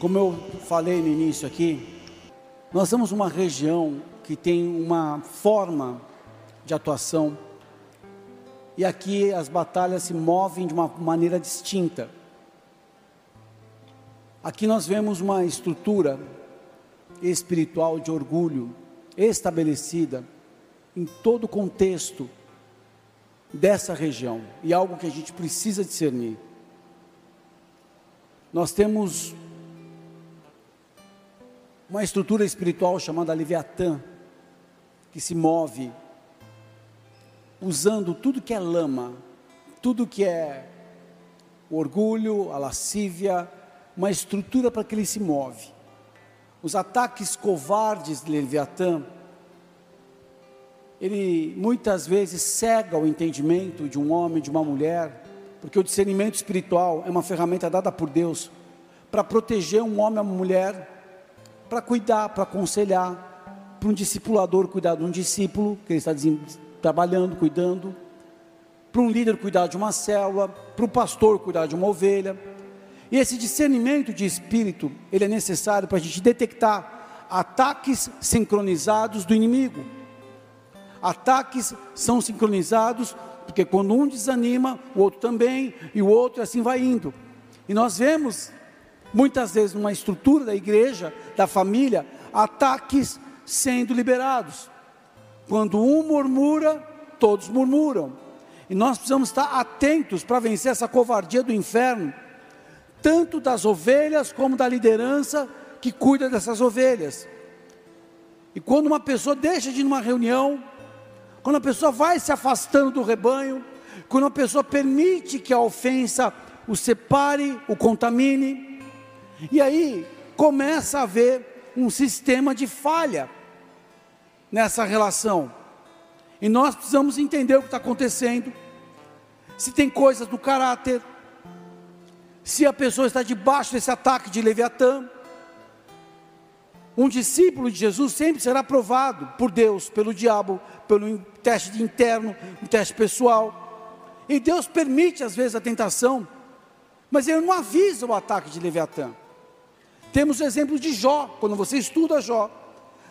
Como eu falei no início aqui, nós estamos numa região que tem uma forma de atuação e aqui as batalhas se movem de uma maneira distinta. Aqui nós vemos uma estrutura espiritual de orgulho estabelecida em todo o contexto dessa região e algo que a gente precisa discernir. Nós temos uma estrutura espiritual chamada Leviatã, que se move usando tudo que é lama, tudo que é orgulho, a lascívia, uma estrutura para que ele se move. Os ataques covardes de Leviatã, ele muitas vezes cega o entendimento de um homem, de uma mulher, porque o discernimento espiritual é uma ferramenta dada por Deus para proteger um homem ou uma mulher, para cuidar, para aconselhar, para um discipulador cuidar de um discípulo que ele está trabalhando, cuidando, para um líder cuidar de uma célula, para o pastor cuidar de uma ovelha. E esse discernimento de espírito, ele é necessário para a gente detectar ataques sincronizados do inimigo. Ataques são sincronizados porque quando um desanima, o outro também, e o outro assim vai indo. E nós vemos muitas vezes numa estrutura da igreja, da família, ataques sendo liberados. Quando um murmura, todos murmuram. E nós precisamos estar atentos para vencer essa covardia do inferno, tanto das ovelhas como da liderança que cuida dessas ovelhas. E quando uma pessoa deixa de ir numa reunião, quando a pessoa vai se afastando do rebanho, quando a pessoa permite que a ofensa o separe, o contamine, e aí começa a haver um sistema de falha nessa relação. E nós precisamos entender o que está acontecendo. Se tem coisas do caráter, se a pessoa está debaixo desse ataque de Leviatã. Um discípulo de Jesus sempre será provado por Deus, pelo diabo, pelo teste interno, um teste pessoal. E Deus permite às vezes a tentação, mas Ele não avisa o ataque de Leviatã. Temos o exemplo de Jó, quando você estuda Jó.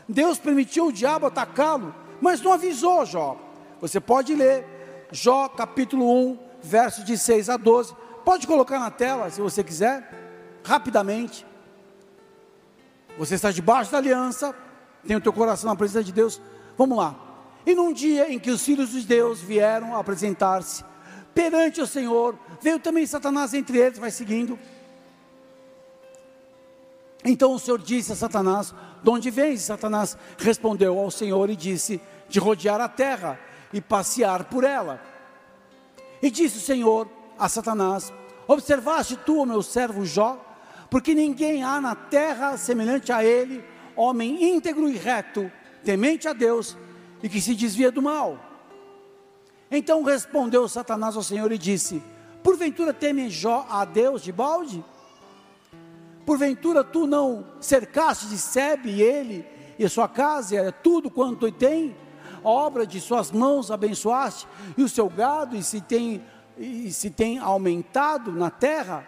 Deus permitiu o diabo atacá-lo, mas não avisou Jó. Você pode ler Jó capítulo 1, versos de 6 a 12. Pode colocar na tela se você quiser, rapidamente. Você está debaixo da aliança, tem o teu coração na presença de Deus. Vamos lá. E num dia em que os filhos de Deus vieram apresentar-se perante o Senhor, veio também Satanás entre eles, vai seguindo. Então o Senhor disse a Satanás: De onde vens? Satanás respondeu ao Senhor e disse: De rodear a terra e passear por ela. E disse o Senhor a Satanás: Observaste tu, o meu servo Jó? Porque ninguém há na terra semelhante a ele, homem íntegro e reto, temente a Deus e que se desvia do mal. Então respondeu Satanás ao Senhor e disse: Porventura teme Jó a Deus de balde? Porventura tu não cercaste de Sebe ele e sua casa, e tudo quanto tem? A obra de suas mãos abençoaste, e o seu gado, e se tem, e se tem aumentado na terra?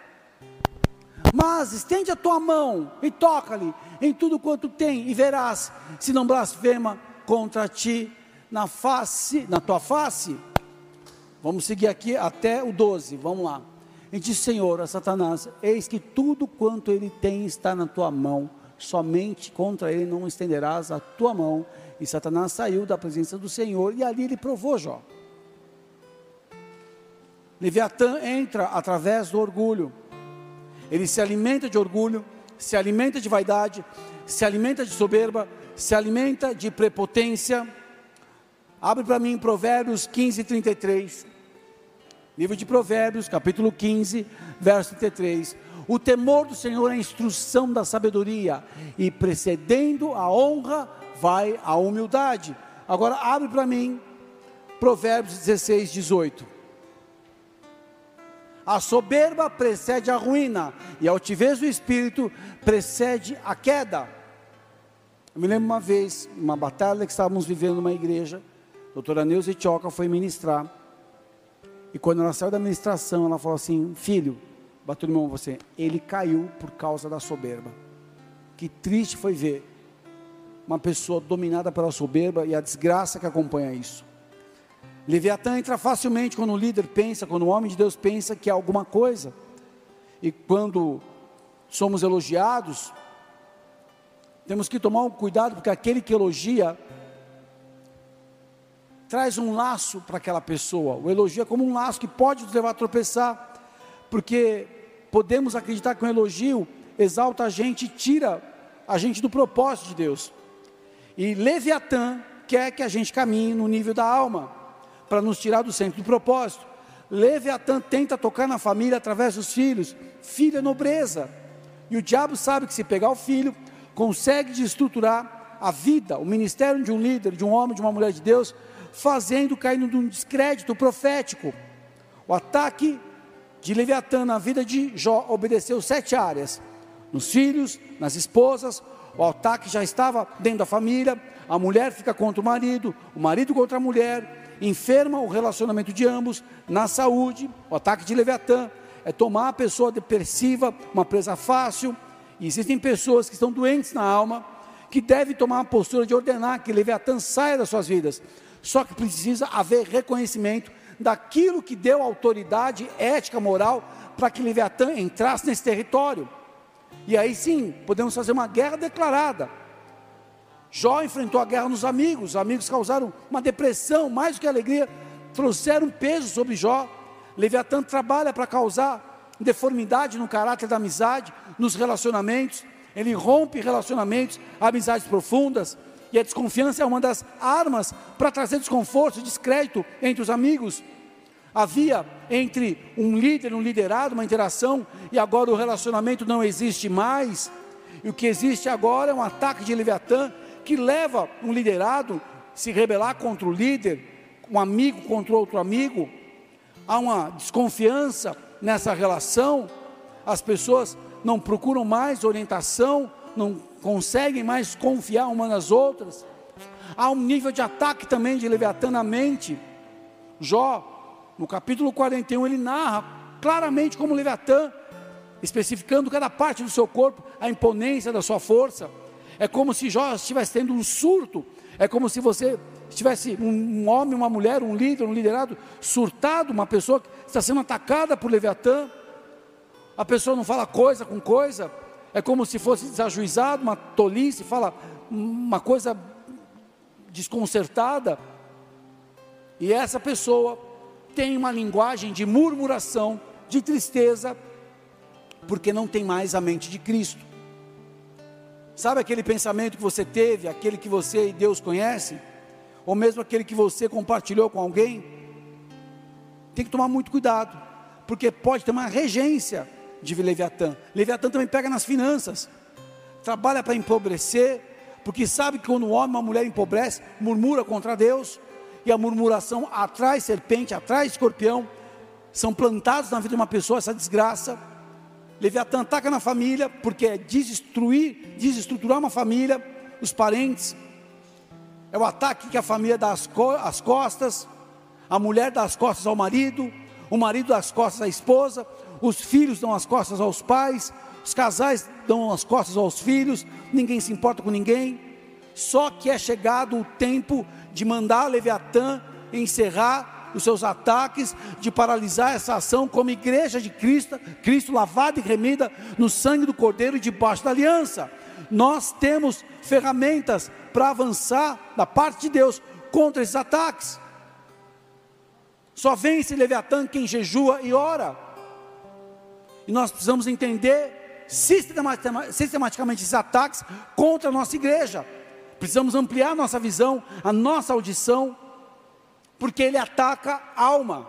Mas estende a tua mão e toca-lhe em tudo quanto tem, e verás se não blasfema contra ti na face, na tua face. Vamos seguir aqui até o 12, vamos lá. E disse Senhor a Satanás: Eis que tudo quanto ele tem está na tua mão, somente contra ele não estenderás a tua mão. E Satanás saiu da presença do Senhor e ali ele provou Jó. Leviatã entra através do orgulho. Ele se alimenta de orgulho, se alimenta de vaidade, se alimenta de soberba, se alimenta de prepotência. Abre para mim Provérbios 15, 33. Livro de Provérbios, capítulo 15, verso 33. O temor do Senhor é a instrução da sabedoria, e precedendo a honra vai a humildade. Agora abre para mim Provérbios 16, 18. A soberba precede a ruína, e a altivez do espírito precede a queda. Eu me lembro uma vez, uma batalha que estávamos vivendo numa igreja, a doutora Neuza Tioca foi ministrar, e quando ela saiu da ministração, ela falou assim: Filho, bateu no ombro você, ele caiu por causa da soberba. Que triste foi ver uma pessoa dominada pela soberba e a desgraça que acompanha isso. Leviatã entra facilmente quando o líder pensa, quando o homem de Deus pensa que é alguma coisa. E quando somos elogiados, temos que tomar um cuidado, porque aquele que elogia traz um laço para aquela pessoa. O elogio é como um laço que pode nos levar a tropeçar, porque podemos acreditar que um elogio exalta a gente e tira a gente do propósito de Deus. E Leviatã quer que a gente caminhe no nível da alma, para nos tirar do centro do propósito. Leviatã tenta tocar na família através dos filhos, filho é nobreza. E o diabo sabe que se pegar o filho, consegue desestruturar a vida, o ministério de um líder, de um homem, de uma mulher de Deus, fazendo cair num descrédito profético. O ataque de Leviatã na vida de Jó obedeceu sete áreas: nos filhos, nas esposas, o ataque já estava dentro da família, a mulher fica contra o marido, o marido contra a mulher, enferma o relacionamento de ambos, na saúde, o ataque de Leviatã é tomar a pessoa depressiva, uma presa fácil, e existem pessoas que estão doentes na alma, que devem tomar a postura de ordenar que Leviatã saia das suas vidas, só que precisa haver reconhecimento daquilo que deu autoridade ética, moral, para que Leviatã entrasse nesse território. E aí sim, podemos fazer uma guerra declarada. Jó enfrentou a guerra nos amigos, os amigos causaram uma depressão, mais do que alegria, trouxeram peso sobre Jó. Leviatã trabalha para causar deformidade no caráter da amizade, nos relacionamentos. Ele rompe relacionamentos, amizades profundas, e a desconfiança é uma das armas para trazer desconforto e descrédito entre os amigos. Havia entre um líder, um liderado, uma interação, e agora o relacionamento não existe mais. E o que existe agora é um ataque de Leviatã que leva um liderado a se rebelar contra o líder, um amigo contra outro amigo. Há uma desconfiança nessa relação, as pessoas não procuram mais orientação, não conseguem mais confiar umas nas outras. Há um nível de ataque também de Leviatã na mente. Jó, no capítulo 41, ele narra claramente como Leviatã, especificando cada parte do seu corpo, a imponência da sua força. É como se Jó estivesse tendo um surto. É como se você tivesse um, um homem, uma mulher, um líder, um liderado surtado, uma pessoa que está sendo atacada por Leviatã. A pessoa não fala coisa com coisa, é como se fosse desajuizado, uma tolice, fala uma coisa desconcertada. E essa pessoa tem uma linguagem de murmuração, de tristeza, porque não tem mais a mente de Cristo. Sabe aquele pensamento que você teve, aquele que você e Deus conhecem? Ou mesmo aquele que você compartilhou com alguém? Tem que tomar muito cuidado, porque pode ter uma regência de Leviatã. Leviatã também pega nas finanças, trabalha para empobrecer, porque sabe que quando um homem, uma mulher empobrece, murmura contra Deus, e a murmuração atrai serpente, atrai escorpião, são plantados na vida de uma pessoa essa desgraça. Leviatã ataca na família, porque é destruir, desestruturar uma família, os parentes. É o ataque que a família dá às, co costas, a mulher dá as costas ao marido, o marido dá as costas à esposa, os filhos dão as costas aos pais, os casais dão as costas aos filhos, ninguém se importa com ninguém. Só que é chegado o tempo de mandar Leviatã encerrar os seus ataques, de paralisar essa ação como igreja de Cristo, Cristo lavada e remida no sangue do Cordeiro e debaixo da aliança. Nós temos ferramentas para avançar da parte de Deus contra esses ataques. Só vence Leviatã quem jejua e ora. E nós precisamos entender sistematicamente esses ataques contra a nossa igreja. Precisamos ampliar nossa visão, a nossa audição, porque ele ataca a alma.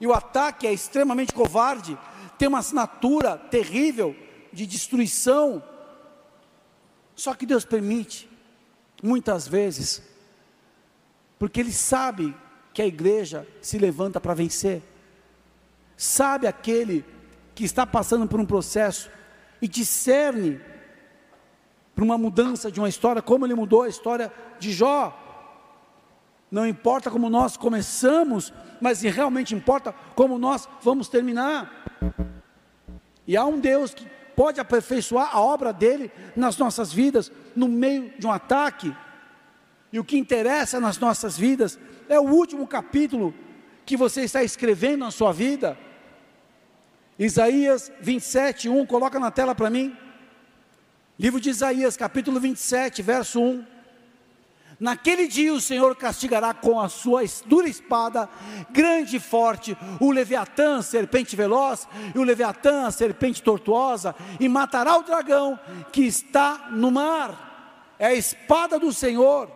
E o ataque é extremamente covarde, tem uma assinatura terrível de destruição. Só que Deus permite, muitas vezes, porque Ele sabe que a igreja se levanta para vencer. Sabe aquele que está passando por um processo e discerne para uma mudança de uma história, como ele mudou a história de Jó. Não importa como nós começamos, mas realmente importa como nós vamos terminar. E há um Deus que pode aperfeiçoar a obra dele nas nossas vidas, no meio de um ataque. E o que interessa nas nossas vidas é o último capítulo que você está escrevendo na sua vida. Isaías 27, 1, coloca na tela para mim. Livro de Isaías, capítulo 27, verso 1. Naquele dia o Senhor castigará com a sua dura espada, grande e forte, o Leviatã, serpente veloz, e o Leviatã, serpente tortuosa, e matará o dragão que está no mar. É a espada do Senhor.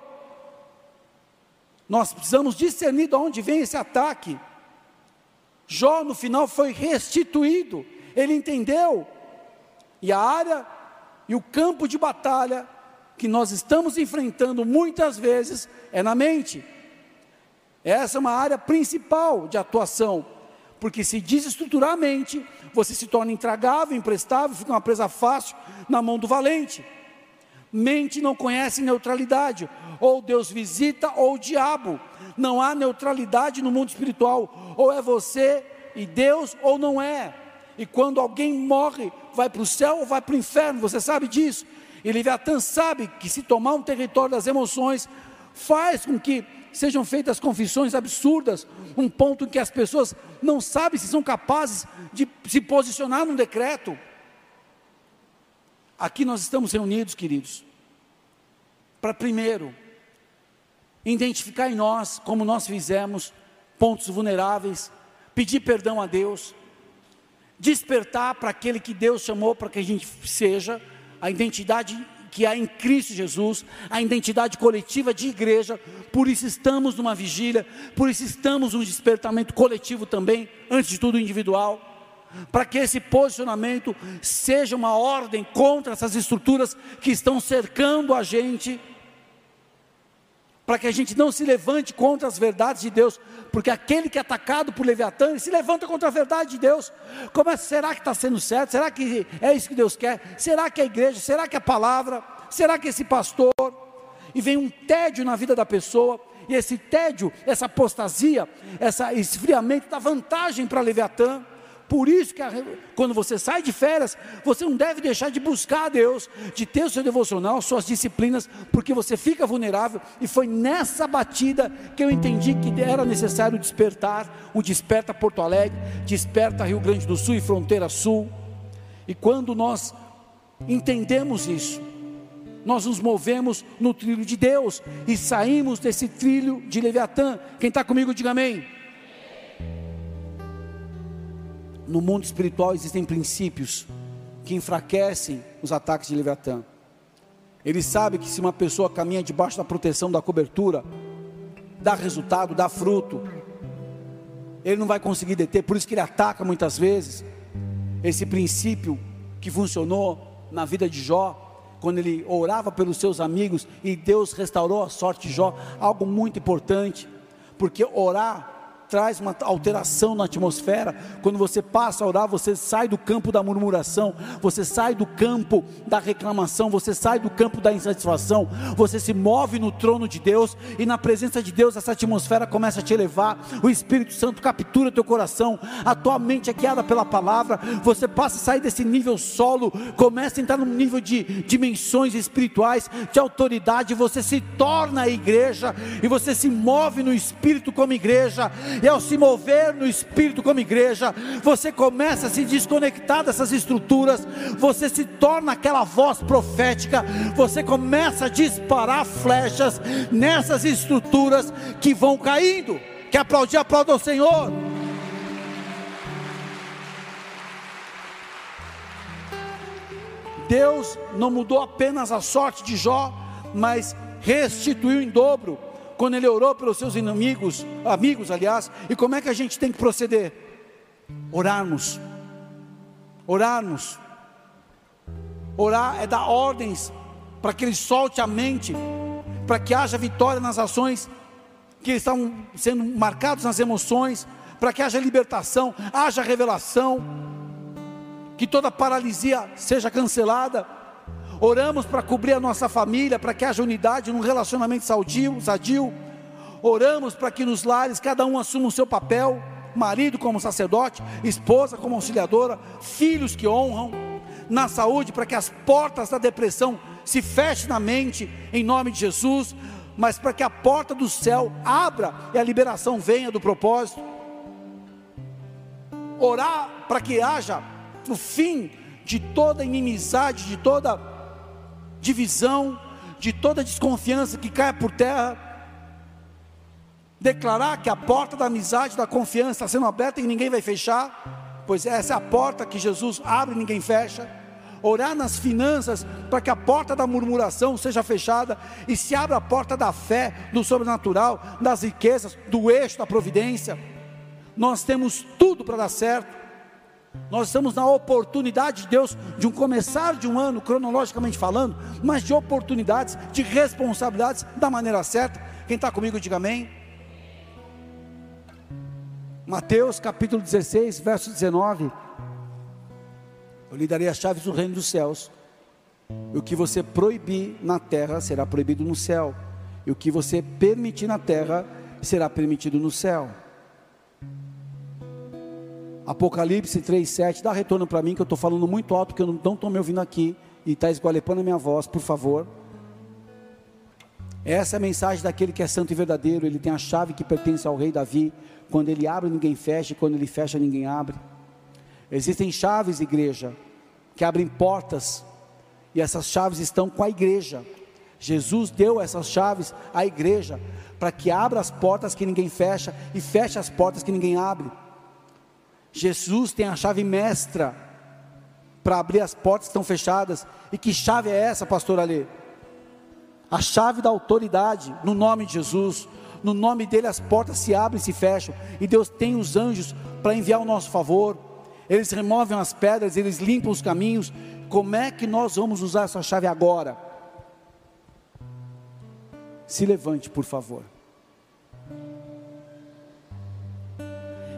Nós precisamos discernir de onde vem esse ataque. Jó, no final, foi restituído, ele entendeu. E a área e o campo de batalha que nós estamos enfrentando muitas vezes é na mente. Essa é uma área principal de atuação, porque se desestruturar a mente, você se torna intragável, imprestável, fica uma presa fácil na mão do valente. Mente não conhece neutralidade, ou Deus visita ou o diabo. Não há neutralidade no mundo espiritual, ou é você e Deus ou não é. E quando alguém morre, vai para o céu ou vai para o inferno, você sabe disso. E Leviatã sabe que se tomar um território das emoções, faz com que sejam feitas confissões absurdas, um ponto em que as pessoas não sabem se são capazes de se posicionar num decreto. Aqui nós estamos reunidos, queridos, para primeiro identificar em nós, como nós fizemos, pontos vulneráveis, pedir perdão a Deus, despertar para aquele que Deus chamou para que a gente seja a identidade que há em Cristo Jesus, a identidade coletiva de igreja, por isso estamos numa vigília, por isso estamos num despertamento coletivo também, antes de tudo individual, para que esse posicionamento seja uma ordem contra essas estruturas que estão cercando a gente para que a gente não se levante contra as verdades de Deus, porque aquele que é atacado por Leviatã, ele se levanta contra a verdade de Deus. Como é, será que está sendo certo? Será que é isso que Deus quer? Será que é a igreja? Será que é a palavra? Será que é esse pastor? E vem um tédio na vida da pessoa, e esse tédio, essa apostasia, esse esfriamento dá vantagem para Leviatã. Por isso que quando você sai de férias, você não deve deixar de buscar a Deus, de ter o seu devocional, suas disciplinas, porque você fica vulnerável. E foi nessa batida que eu entendi que era necessário despertar, um desperta Porto Alegre, desperta Rio Grande do Sul e fronteira sul. E quando nós entendemos isso, nós nos movemos no trilho de Deus e saímos desse trilho de Leviatã. Quem está comigo, diga amém no mundo espiritual existem princípios que enfraquecem os ataques de Leviatã. Ele sabe que se uma pessoa caminha debaixo da proteção da cobertura, dá resultado, dá fruto. Ele não vai conseguir deter, por isso que ele ataca muitas vezes. Esse princípio que funcionou na vida de Jó, quando ele orava pelos seus amigos e Deus restaurou a sorte de Jó, algo muito importante, porque orar traz uma alteração na atmosfera. Quando você passa a orar, você sai do campo da murmuração, você sai do campo da reclamação, você sai do campo da insatisfação, você se move no trono de Deus e na presença de Deus essa atmosfera começa a te elevar. O Espírito Santo captura teu coração, a tua mente é guiada pela palavra. Você passa a sair desse nível solo, começa a entrar num nível de dimensões espirituais, de autoridade. Você se torna a igreja e você se move no Espírito como igreja e ao se mover no Espírito como igreja, você começa a se desconectar dessas estruturas, você se torna aquela voz profética, você começa a disparar flechas nessas estruturas que vão caindo. Quer aplaudir? Aplauda ao Senhor. Deus não mudou apenas a sorte de Jó, mas restituiu em dobro quando ele orou pelos seus inimigos, amigos, aliás, e como é que a gente tem que proceder? Orarmos. Orarmos. Orar é dar ordens para que ele solte a mente, para que haja vitória nas ações que estão sendo marcados nas emoções, para que haja libertação, haja revelação, que toda paralisia seja cancelada Oramos para cobrir a nossa família, para que haja unidade num relacionamento sadio, sadio. Oramos para que nos lares cada um assuma o seu papel marido como sacerdote, esposa como auxiliadora, filhos que honram, na saúde, para que as portas da depressão se fechem na mente, em nome de Jesus, mas para que a porta do céu abra e a liberação venha do propósito. Orar para que haja o fim de toda inimizade, de toda divisão, de toda desconfiança que caia por terra. Declarar que a porta da amizade, da confiança está sendo aberta e ninguém vai fechar, pois essa é a porta que Jesus abre e ninguém fecha. Orar nas finanças para que a porta da murmuração seja fechada e se abra a porta da fé, do sobrenatural, das riquezas, do eixo da providência. Nós temos tudo para dar certo. Nós estamos na oportunidade de Deus de um começar de um ano, cronologicamente falando, mas de oportunidades, de responsabilidades da maneira certa. Quem está comigo, diga amém. Mateus capítulo 16, verso 19. Eu lhe darei as chaves do reino dos céus. E o que você proibir na terra será proibido no céu. E o que você permitir na terra será permitido no céu. Apocalipse 3,7, dá retorno para mim, que eu estou falando muito alto, porque eu não estou me ouvindo aqui, e está esgualepando a minha voz, por favor. Essa é a mensagem daquele que é santo e verdadeiro, ele tem a chave que pertence ao rei Davi, quando ele abre ninguém fecha, e quando ele fecha ninguém abre. Existem chaves, igreja, que abrem portas, e essas chaves estão com a igreja. Jesus deu essas chaves à igreja, para que abra as portas que ninguém fecha, e feche as portas que ninguém abre. Jesus tem a chave mestra para abrir as portas que estão fechadas. E que chave é essa, pastor Ali? A chave da autoridade, no nome de Jesus. No nome dele as portas se abrem e se fecham. E Deus tem os anjos para enviar o nosso favor. Eles removem as pedras, eles limpam os caminhos. Como é que nós vamos usar essa chave agora? Se levante, por favor.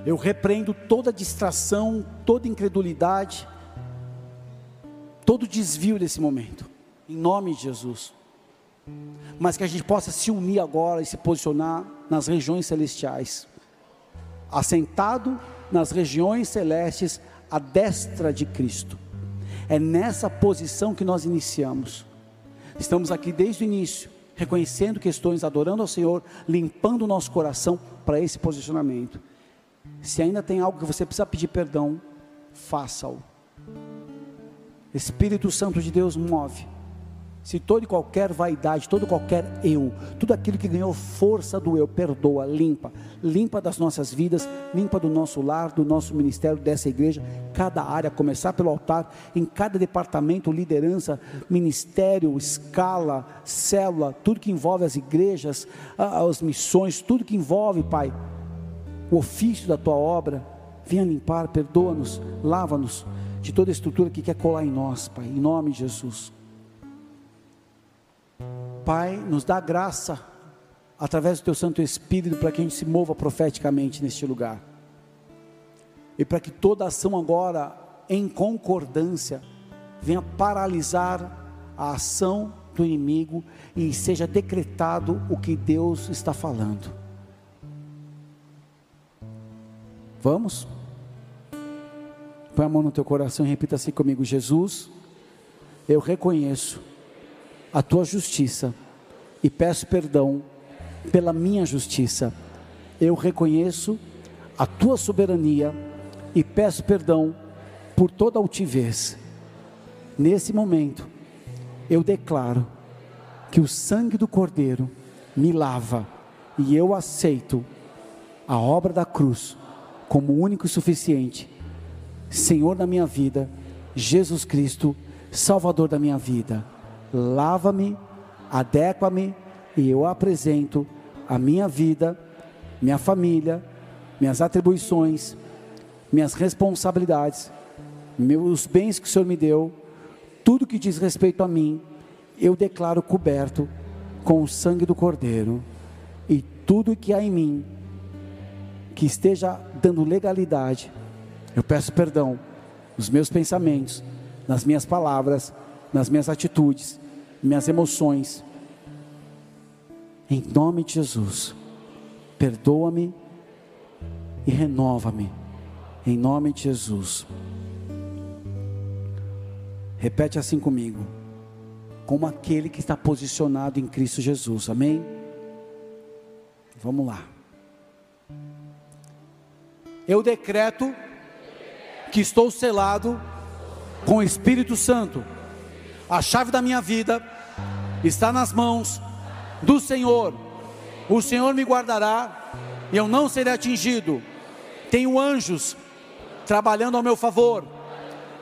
Eu repreendo toda distração, toda incredulidade, todo desvio desse momento, em nome de Jesus. Mas que a gente possa se unir agora e se posicionar nas regiões celestiais, assentado nas regiões celestes à destra de Cristo. É nessa posição que nós iniciamos. Estamos aqui desde o início, reconhecendo questões, adorando ao Senhor, limpando o nosso coração para esse posicionamento. Se ainda tem algo que você precisa pedir perdão, faça-o. Espírito Santo de Deus move. Se toda e qualquer vaidade, todo qualquer eu, tudo aquilo que ganhou força do eu, perdoa, limpa, limpa das nossas vidas, limpa do nosso lar, do nosso ministério, dessa igreja, cada área, começar pelo altar, em cada departamento, liderança, ministério, escala, célula, tudo que envolve as igrejas, as missões, tudo que envolve, Pai, o ofício da tua obra. Venha limpar, perdoa-nos, lava-nos de toda estrutura que quer colar em nós, Pai, em nome de Jesus. Pai, nos dá graça através do teu Santo Espírito para que a gente se mova profeticamente neste lugar. E para que toda ação agora em concordância venha paralisar a ação do inimigo e seja decretado o que Deus está falando. Vamos? Põe a mão no teu coração e repita assim comigo: Jesus, eu reconheço a tua justiça e peço perdão pela minha justiça. Eu reconheço a tua soberania e peço perdão por toda altivez. Nesse momento, eu declaro que o sangue do Cordeiro me lava e eu aceito a obra da cruz como único e suficiente, Senhor da minha vida, Jesus Cristo, Salvador da minha vida. Lava-me, adequa-me e eu apresento a minha vida, minha família, minhas atribuições, minhas responsabilidades, meus bens que o Senhor me deu, tudo que diz respeito a mim, eu declaro coberto com o sangue do Cordeiro, e tudo que há em mim que esteja dando legalidade, eu peço perdão nos meus pensamentos, nas minhas palavras, nas minhas atitudes, minhas emoções. Em nome de Jesus, perdoa-me e renova-me, em nome de Jesus. Repete assim comigo, como aquele que está posicionado em Cristo Jesus, amém? Vamos lá. Eu decreto que estou selado com o Espírito Santo. A chave da minha vida está nas mãos do Senhor. O Senhor me guardará e eu não serei atingido. Tenho anjos trabalhando ao meu favor.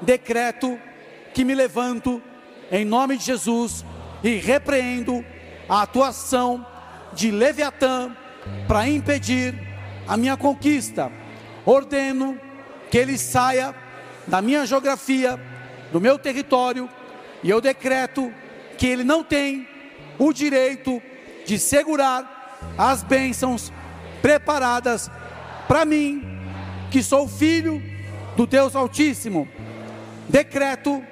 Decreto que me levanto em nome de Jesus e repreendo a atuação de Leviatã para impedir a minha conquista. Ordeno que ele saia da minha geografia, do meu território, e eu decreto que ele não tem o direito de segurar as bênçãos preparadas para mim, que sou filho do Deus Altíssimo. Decreto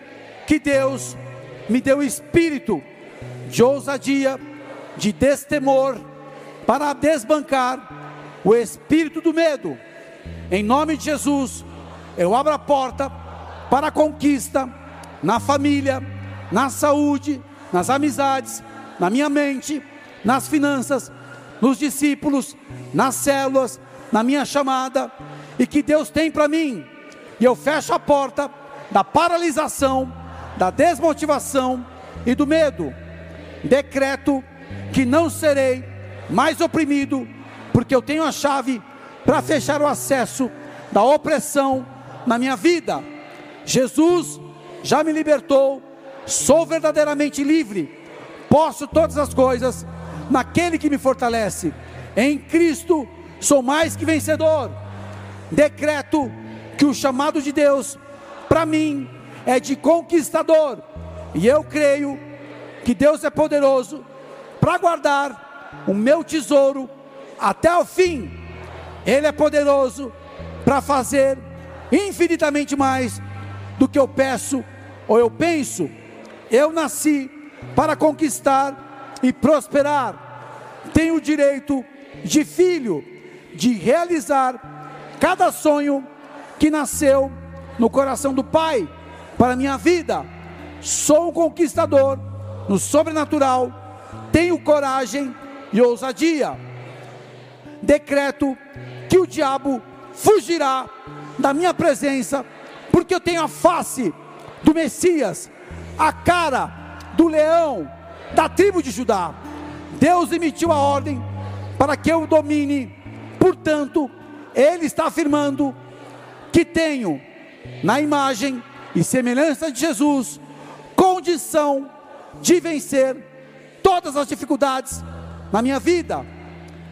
que Deus me deu espírito de ousadia, de destemor, para desbancar o espírito do medo. Em nome de Jesus, eu abro a porta para a conquista na família, na saúde, nas amizades, na minha mente, nas finanças, nos discípulos, nas células, na minha chamada, e que Deus tem para mim. E eu fecho a porta da paralisação, da desmotivação e do medo. Decreto que não serei mais oprimido, porque eu tenho a chave para fechar o acesso da opressão na minha vida. Jesus já me libertou, sou verdadeiramente livre, posso todas as coisas naquele que me fortalece. Em Cristo sou mais que vencedor. Decreto que o chamado de Deus para mim é de conquistador, e eu creio que Deus é poderoso para guardar o meu tesouro até o fim. Ele é poderoso para fazer infinitamente mais do que eu peço ou eu penso. Eu nasci para conquistar e prosperar. Tenho o direito de filho de realizar cada sonho que nasceu no coração do Pai para minha vida. Sou um conquistador no sobrenatural, tenho coragem e ousadia. Decreto que o diabo fugirá da minha presença, porque eu tenho a face do Messias, a cara do leão da tribo de Judá. Deus emitiu a ordem para que eu domine, portanto, Ele está afirmando que tenho, na imagem e semelhança de Jesus, condição de vencer todas as dificuldades na minha vida.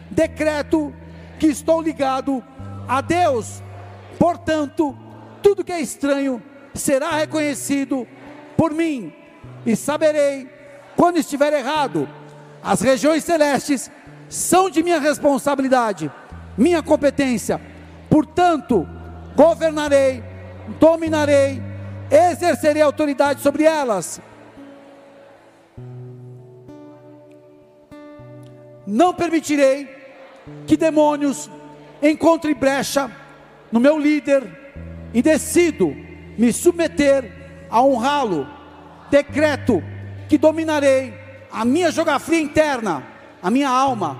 Decreto que estou ligado a Deus, portanto, tudo que é estranho será reconhecido por mim, e saberei quando estiver errado. As regiões celestes são de minha responsabilidade, minha competência, portanto, governarei, dominarei, exercerei autoridade sobre elas. Não permitirei que demônios encontrem brecha no meu líder e decido me submeter a honrá-lo. Decreto que dominarei a minha geografia interna, a minha alma,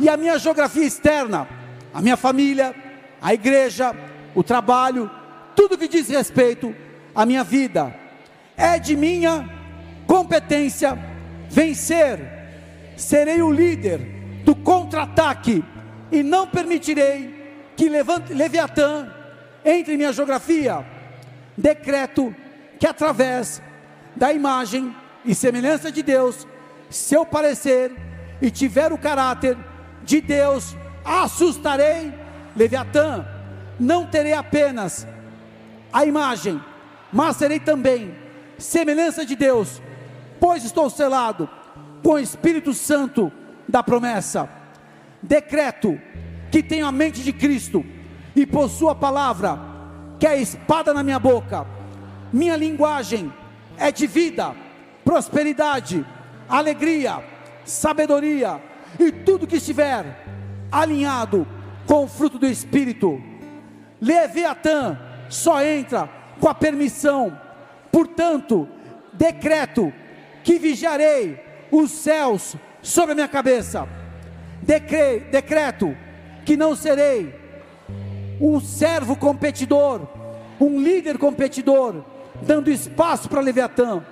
e a minha geografia externa, a minha família, a igreja, o trabalho, tudo que diz respeito à minha vida. É de minha competência vencer. Serei o líder contra-ataque e não permitirei que Leviatã entre em minha geografia. Decreto que através da imagem e semelhança de Deus, se eu parecer e tiver o caráter de Deus, assustarei Leviatã. Não terei apenas a imagem, mas serei também semelhança de Deus, pois estou selado com o Espírito Santo da promessa. Decreto que tenho a mente de Cristo e possuo a palavra, que é espada na minha boca. Minha linguagem é de vida, prosperidade, alegria, sabedoria e tudo que estiver alinhado com o fruto do Espírito. Leviatã só entra com a permissão. Portanto, decreto que vigiarei os céus sobre a minha cabeça. Decre, decreto que não serei um servo competidor, um líder competidor, dando espaço para Leviatã,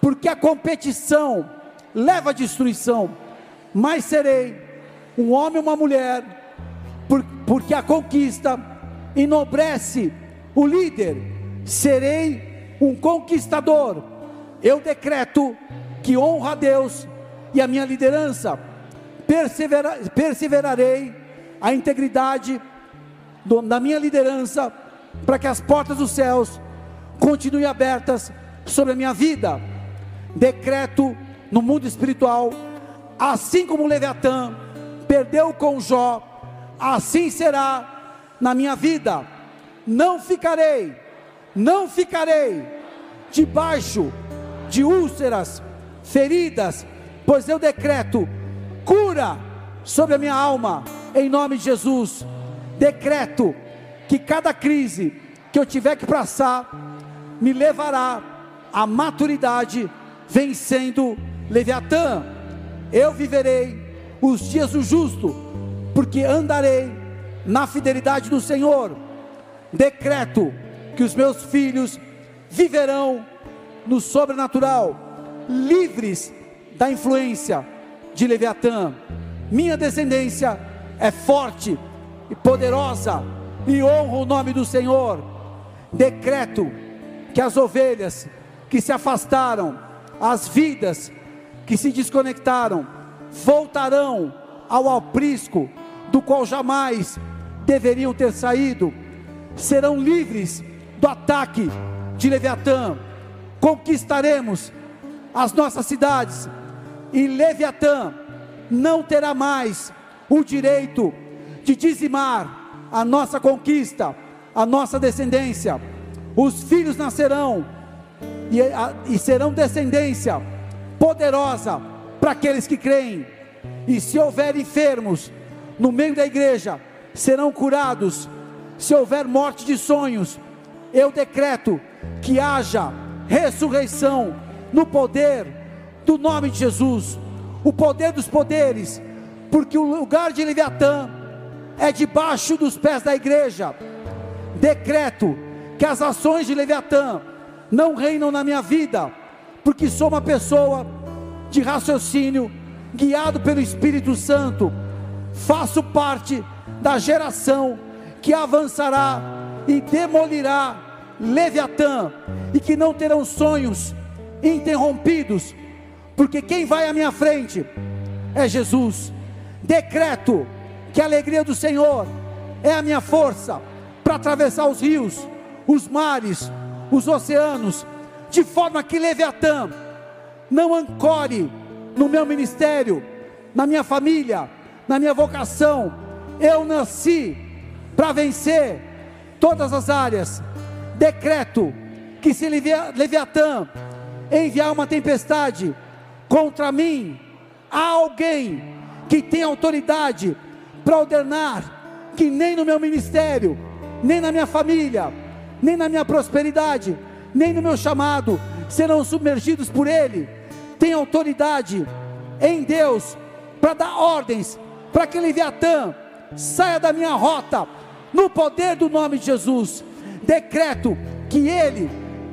porque a competição leva à destruição, mas serei um homem ou uma mulher, por, porque a conquista enobrece o líder, serei um conquistador. Eu decreto que honra a Deus e a minha liderança, persevera, perseverarei a integridade do, da minha liderança, para que as portas dos céus continuem abertas sobre a minha vida. Decreto no mundo espiritual, assim como Leviatã perdeu com Jó, assim será na minha vida. Não ficarei, não ficarei debaixo de úlceras, feridas, pois eu decreto cura sobre a minha alma, em nome de Jesus. Decreto que cada crise que eu tiver que passar me levará à maturidade, vencendo Leviatã. Eu viverei os dias do justo, porque andarei na fidelidade do Senhor. Decreto que os meus filhos viverão no sobrenatural, livres da influência de Leviatã. Minha descendência é forte e poderosa e honra o nome do Senhor. Decreto que as ovelhas que se afastaram, as vidas que se desconectaram, voltarão ao aprisco do qual jamais deveriam ter saído, serão livres do ataque de Leviatã, conquistaremos as nossas cidades, e Leviatã não terá mais o direito de dizimar a nossa conquista, a nossa descendência. Os filhos nascerão e, a, e serão descendência poderosa para aqueles que creem. E se houver enfermos no meio da igreja, serão curados. Se houver morte de sonhos, eu decreto que haja ressurreição no poder do nome de Jesus, o poder dos poderes, porque o lugar de Leviatã é debaixo dos pés da igreja. Decreto que as ações de Leviatã não reinam na minha vida, porque sou uma pessoa de raciocínio, guiado pelo Espírito Santo, faço parte da geração que avançará e demolirá Leviatã, e que não terão sonhos interrompidos, porque quem vai à minha frente é Jesus. Decreto que a alegria do Senhor é a minha força para atravessar os rios, os mares, os oceanos, de forma que Leviatã não ancore no meu ministério, na minha família, na minha vocação. Eu nasci para vencer todas as áreas. Decreto que se Leviatã enviar uma tempestade contra mim, há alguém que tem autoridade para ordenar que nem no meu ministério, nem na minha família, nem na minha prosperidade, nem no meu chamado serão submergidos por Ele. Tem autoridade em Deus para dar ordens para que Leviatã saia da minha rota, no poder do nome de Jesus. Decreto que ele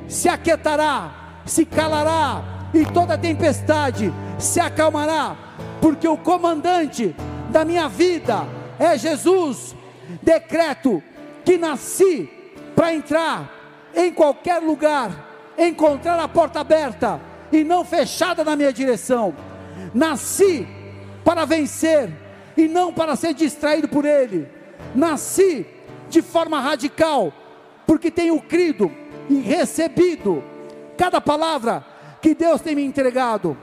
se aquietará, se calará, e toda tempestade se acalmará, porque o comandante da minha vida é Jesus. Decreto que nasci para entrar em qualquer lugar, encontrar a porta aberta e não fechada na minha direção. Nasci para vencer e não para ser distraído por ele. Nasci de forma radical, porque tenho crido e recebido cada palavra que Deus tem me entregado.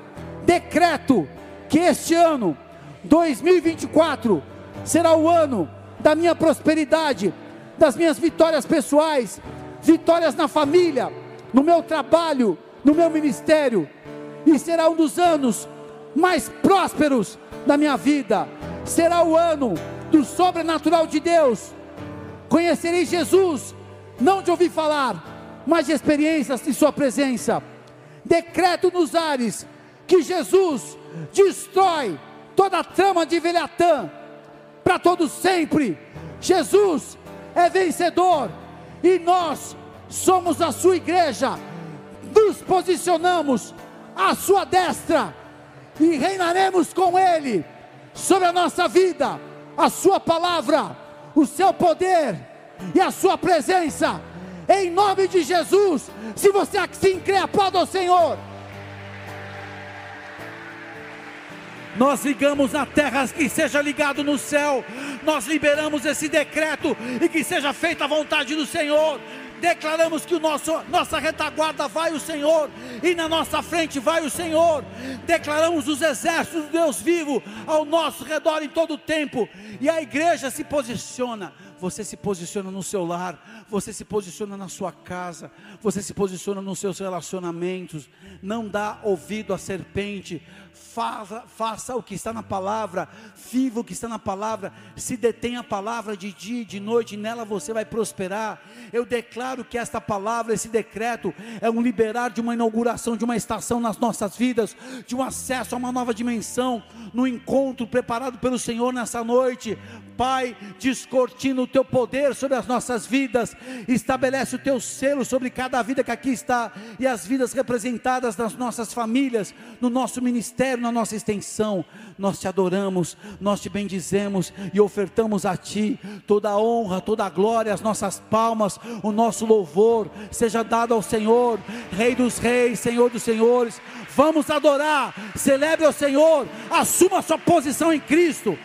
Decreto que este ano, 2024, será o ano da minha prosperidade, das minhas vitórias pessoais, vitórias na família, no meu trabalho, no meu ministério, e será um dos anos mais prósperos da minha vida. Será o ano do sobrenatural de Deus. Conhecereis Jesus, não de ouvir falar, mas de experiências em Sua presença. Decreto nos ares que Jesus destrói toda a trama de Veliatã para todos sempre. Jesus é vencedor e nós somos a sua igreja. Nos posicionamos à sua destra e reinaremos com ele sobre a nossa vida, a sua palavra, o seu poder e a sua presença. Em nome de Jesus, se você assim crê, aplauda ao Senhor. Nós ligamos na terra que seja ligado no céu. Nós liberamos esse decreto e que seja feita a vontade do Senhor. Declaramos que o nosso, nossa retaguarda vai o Senhor e na nossa frente vai o Senhor. Declaramos os exércitos do Deus vivo ao nosso redor em todo o tempo. E a igreja se posiciona você se posiciona no seu lar, você se posiciona na sua casa, você se posiciona nos seus relacionamentos. Não dá ouvido à serpente, faça, faça o que está na palavra, viva o que está na palavra, se detém a palavra de dia e de noite, nela você vai prosperar. Eu declaro que esta palavra, esse decreto, é um liberar de uma inauguração, de uma estação nas nossas vidas, de um acesso a uma nova dimensão, no encontro preparado pelo Senhor nessa noite. Pai, descortina o teu poder sobre as nossas vidas, estabelece o teu selo sobre cada vida que aqui está e as vidas representadas nas nossas famílias, no nosso ministério, na nossa extensão. Nós te adoramos, nós te bendizemos e ofertamos a ti toda a honra, toda a glória, as nossas palmas, o nosso louvor seja dado ao Senhor, Rei dos Reis, Senhor dos Senhores. Vamos adorar, celebre ao Senhor, assuma a sua posição em Cristo.